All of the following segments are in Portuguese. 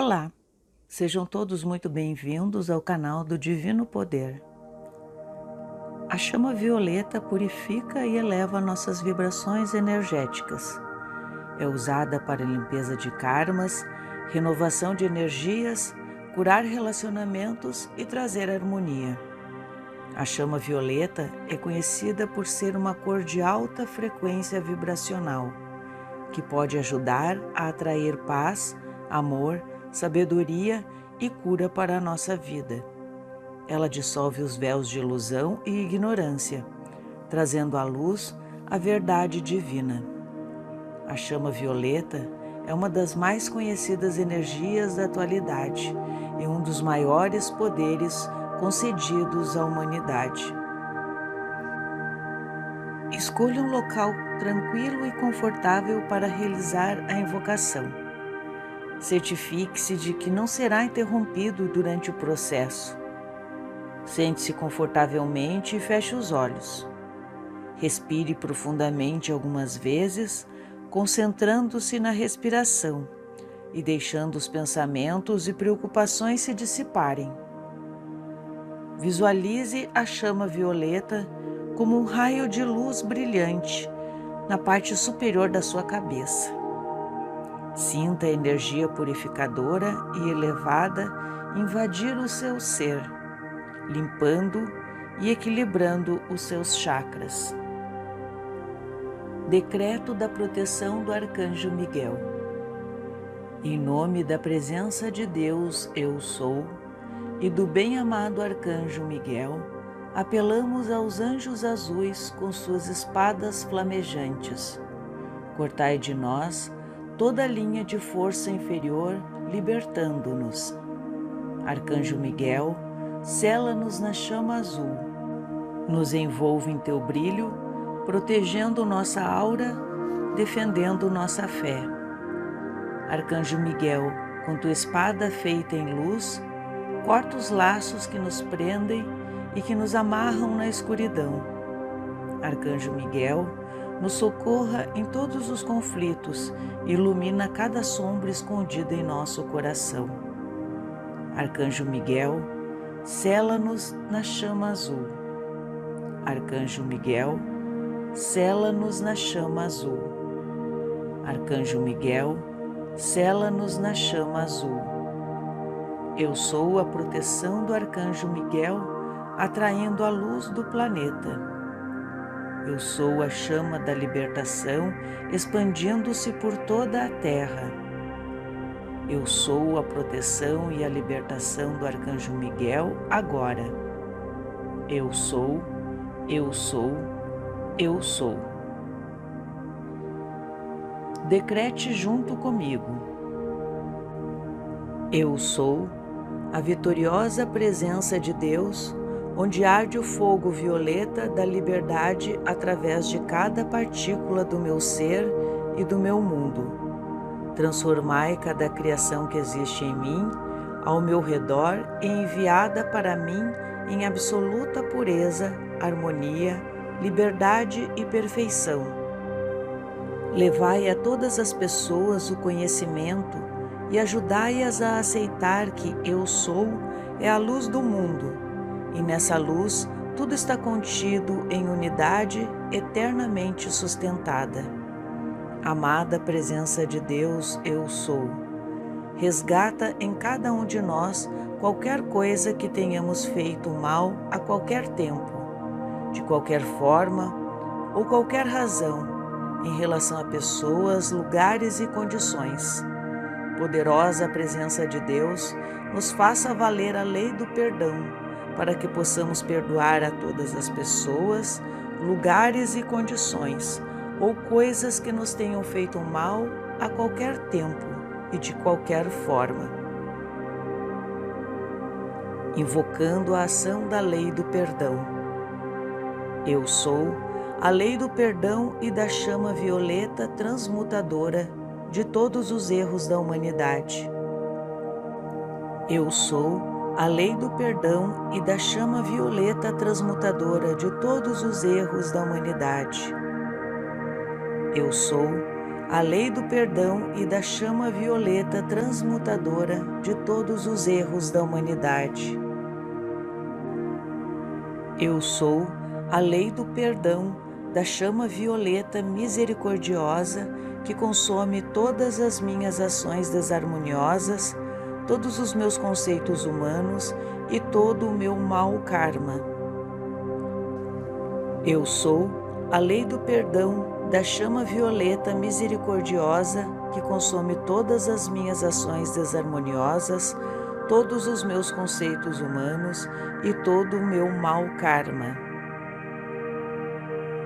Olá, sejam todos muito bem-vindos ao canal do Divino Poder. A chama violeta purifica e eleva nossas vibrações energéticas. É usada para limpeza de karmas, renovação de energias, curar relacionamentos e trazer harmonia. A chama violeta é conhecida por ser uma cor de alta frequência vibracional, que pode ajudar a atrair paz, amor, sabedoria e cura para a nossa vida. Ela dissolve os véus de ilusão e ignorância, trazendo à luz a verdade divina. A chama violeta é uma das mais conhecidas energias da atualidade e um dos maiores poderes concedidos à humanidade. Escolha um local tranquilo e confortável para realizar a invocação. Certifique-se de que não será interrompido durante o processo. Sente-se confortavelmente e feche os olhos. Respire profundamente algumas vezes, concentrando-se na respiração e deixando os pensamentos e preocupações se dissiparem. Visualize a chama violeta como um raio de luz brilhante na parte superior da sua cabeça. Sinta a energia purificadora e elevada invadir o seu ser, limpando e equilibrando os seus chakras. Decreto da proteção do Arcanjo Miguel. Em nome da presença de Deus, eu sou e do bem-amado Arcanjo Miguel, apelamos aos anjos azuis com suas espadas flamejantes. Cortai de nós toda linha de força inferior, libertando-nos. Arcanjo Miguel, sela-nos na chama azul. Nos envolve em teu brilho, protegendo nossa aura, defendendo nossa fé. Arcanjo Miguel, com tua espada feita em luz, corta os laços que nos prendem e que nos amarram na escuridão. Arcanjo Miguel, nos socorra em todos os conflitos ilumina cada sombra escondida em nosso coração. Arcanjo Miguel, sela-nos na chama azul. Arcanjo Miguel, sela-nos na chama azul. Arcanjo Miguel, sela-nos na chama azul. Eu sou a proteção do arcanjo Miguel, atraindo a luz do planeta. Eu sou a chama da libertação, expandindo-se por toda a terra. Eu sou a proteção e a libertação do arcanjo Miguel agora. Eu sou, eu sou, eu sou. Decrete junto comigo. Eu sou a vitoriosa presença de Deus, onde arde o fogo violeta da liberdade através de cada partícula do meu ser e do meu mundo. Transformai cada criação que existe em mim, ao meu redor e enviada para mim em absoluta pureza, harmonia, liberdade e perfeição. Levai a todas as pessoas o conhecimento e ajudai-as a aceitar que eu sou é a luz do mundo, e nessa luz tudo está contido em unidade eternamente sustentada. Amada presença de Deus, eu sou. Resgata em cada um de nós qualquer coisa que tenhamos feito mal a qualquer tempo, de qualquer forma ou qualquer razão, em relação a pessoas, lugares e condições poderosa presença de Deus nos faça valer a lei do perdão, para que possamos perdoar a todas as pessoas, lugares e condições, ou coisas que nos tenham feito mal a qualquer tempo e de qualquer forma. Invocando a ação da lei do perdão. Eu sou a lei do perdão e da chama violeta transmutadora de todos os erros da humanidade. Eu sou a lei do perdão e da chama violeta transmutadora de todos os erros da humanidade. Eu sou a lei do perdão e da chama violeta transmutadora de todos os erros da humanidade. Eu sou a lei do perdão da chama violeta misericordiosa que consome todas as minhas ações desarmoniosas, todos os meus conceitos humanos e todo o meu mau karma. Eu sou a lei do perdão da chama violeta misericordiosa que consome todas as minhas ações desarmoniosas, todos os meus conceitos humanos e todo o meu mau karma.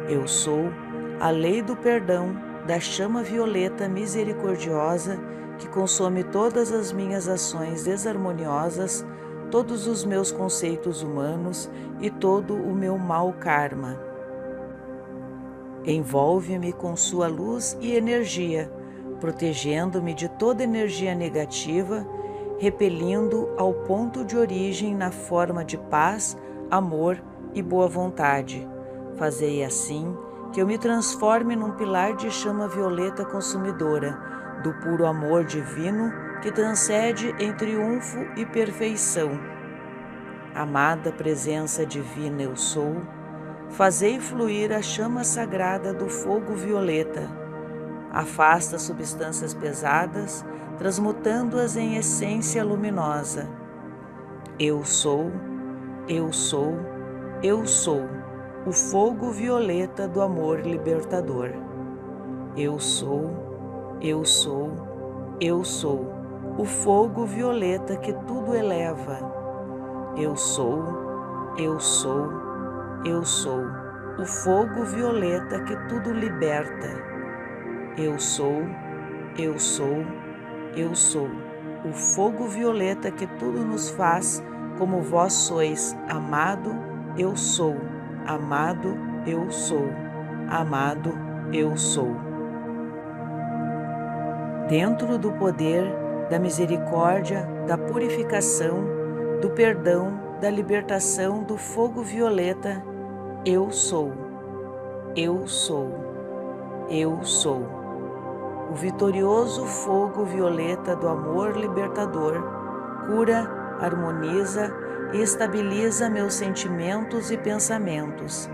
Eu sou a lei do perdão da chama violeta misericordiosa que consome todas as minhas ações desarmoniosas, todos os meus conceitos humanos e todo o meu mau karma. Envolve-me com sua luz e energia, protegendo-me de toda energia negativa, repelindo ao ponto de origem na forma de paz, amor e boa vontade. Fazei assim que eu me transforme num pilar de chama violeta consumidora, do puro amor divino que transcende em triunfo e perfeição. Amada presença divina, eu sou Fazei fluir a chama sagrada do fogo violeta. Afasta substâncias pesadas, transmutando-as em essência luminosa. Eu sou, eu sou, eu sou o fogo violeta do amor libertador. Eu sou, eu sou, eu sou o fogo violeta que tudo eleva. Eu sou, eu sou, eu sou o fogo violeta que tudo liberta. Eu sou, eu sou, eu sou o fogo violeta que tudo nos faz, como vós sois, amado, eu sou, amado, eu sou, amado, eu sou. Dentro do poder da misericórdia, da purificação, do perdão, da libertação do fogo violeta, eu sou, eu sou, eu sou. O vitorioso fogo violeta do amor libertador cura, harmoniza e estabiliza meus sentimentos e pensamentos,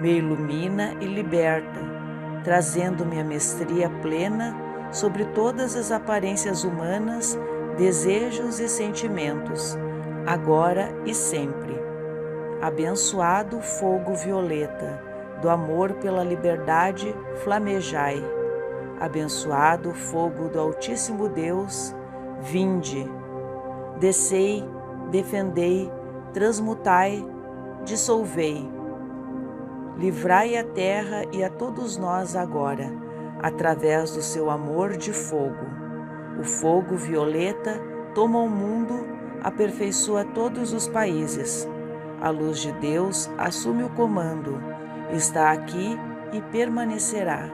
me ilumina e liberta, trazendo-me a mestria plena sobre todas as aparências humanas, desejos e sentimentos, agora e sempre abençoado fogo violeta, do amor pela liberdade, flamejai. Abençoado fogo do Altíssimo Deus, vinde. Descei, defendei, transmutai, dissolvei. Livrai a terra e a todos nós agora, através do seu amor de fogo. O fogo violeta toma o mundo, aperfeiçoa todos os países a luz de Deus assume o comando, está aqui e permanecerá.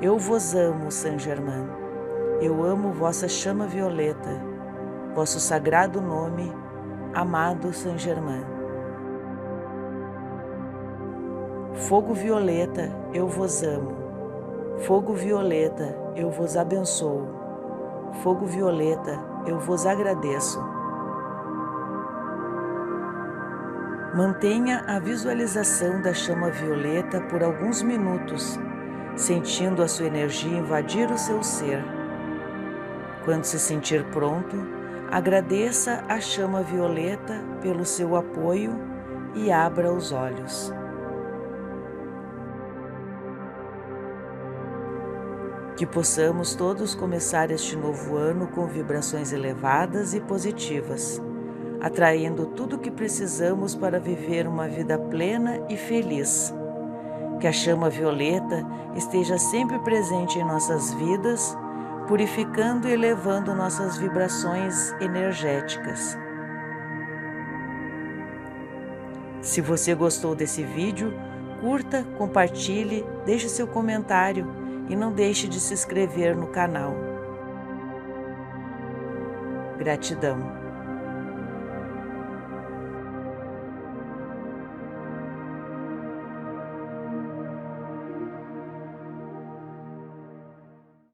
Eu vos amo, Saint Germain. Eu amo vossa chama violeta, vosso sagrado nome, amado Saint Germain. Fogo violeta, eu vos amo. Fogo violeta, eu vos abençoo. Fogo violeta, eu vos agradeço. Mantenha a visualização da chama violeta por alguns minutos, sentindo a sua energia invadir o seu ser. Quando se sentir pronto, agradeça a chama violeta pelo seu apoio e abra os olhos. Que possamos todos começar este novo ano com vibrações elevadas e positivas atraindo tudo o que precisamos para viver uma vida plena e feliz. Que a chama violeta esteja sempre presente em nossas vidas, purificando e elevando nossas vibrações energéticas. Se você gostou desse vídeo, curta, compartilhe, deixe seu comentário e não deixe de se inscrever no canal. Gratidão.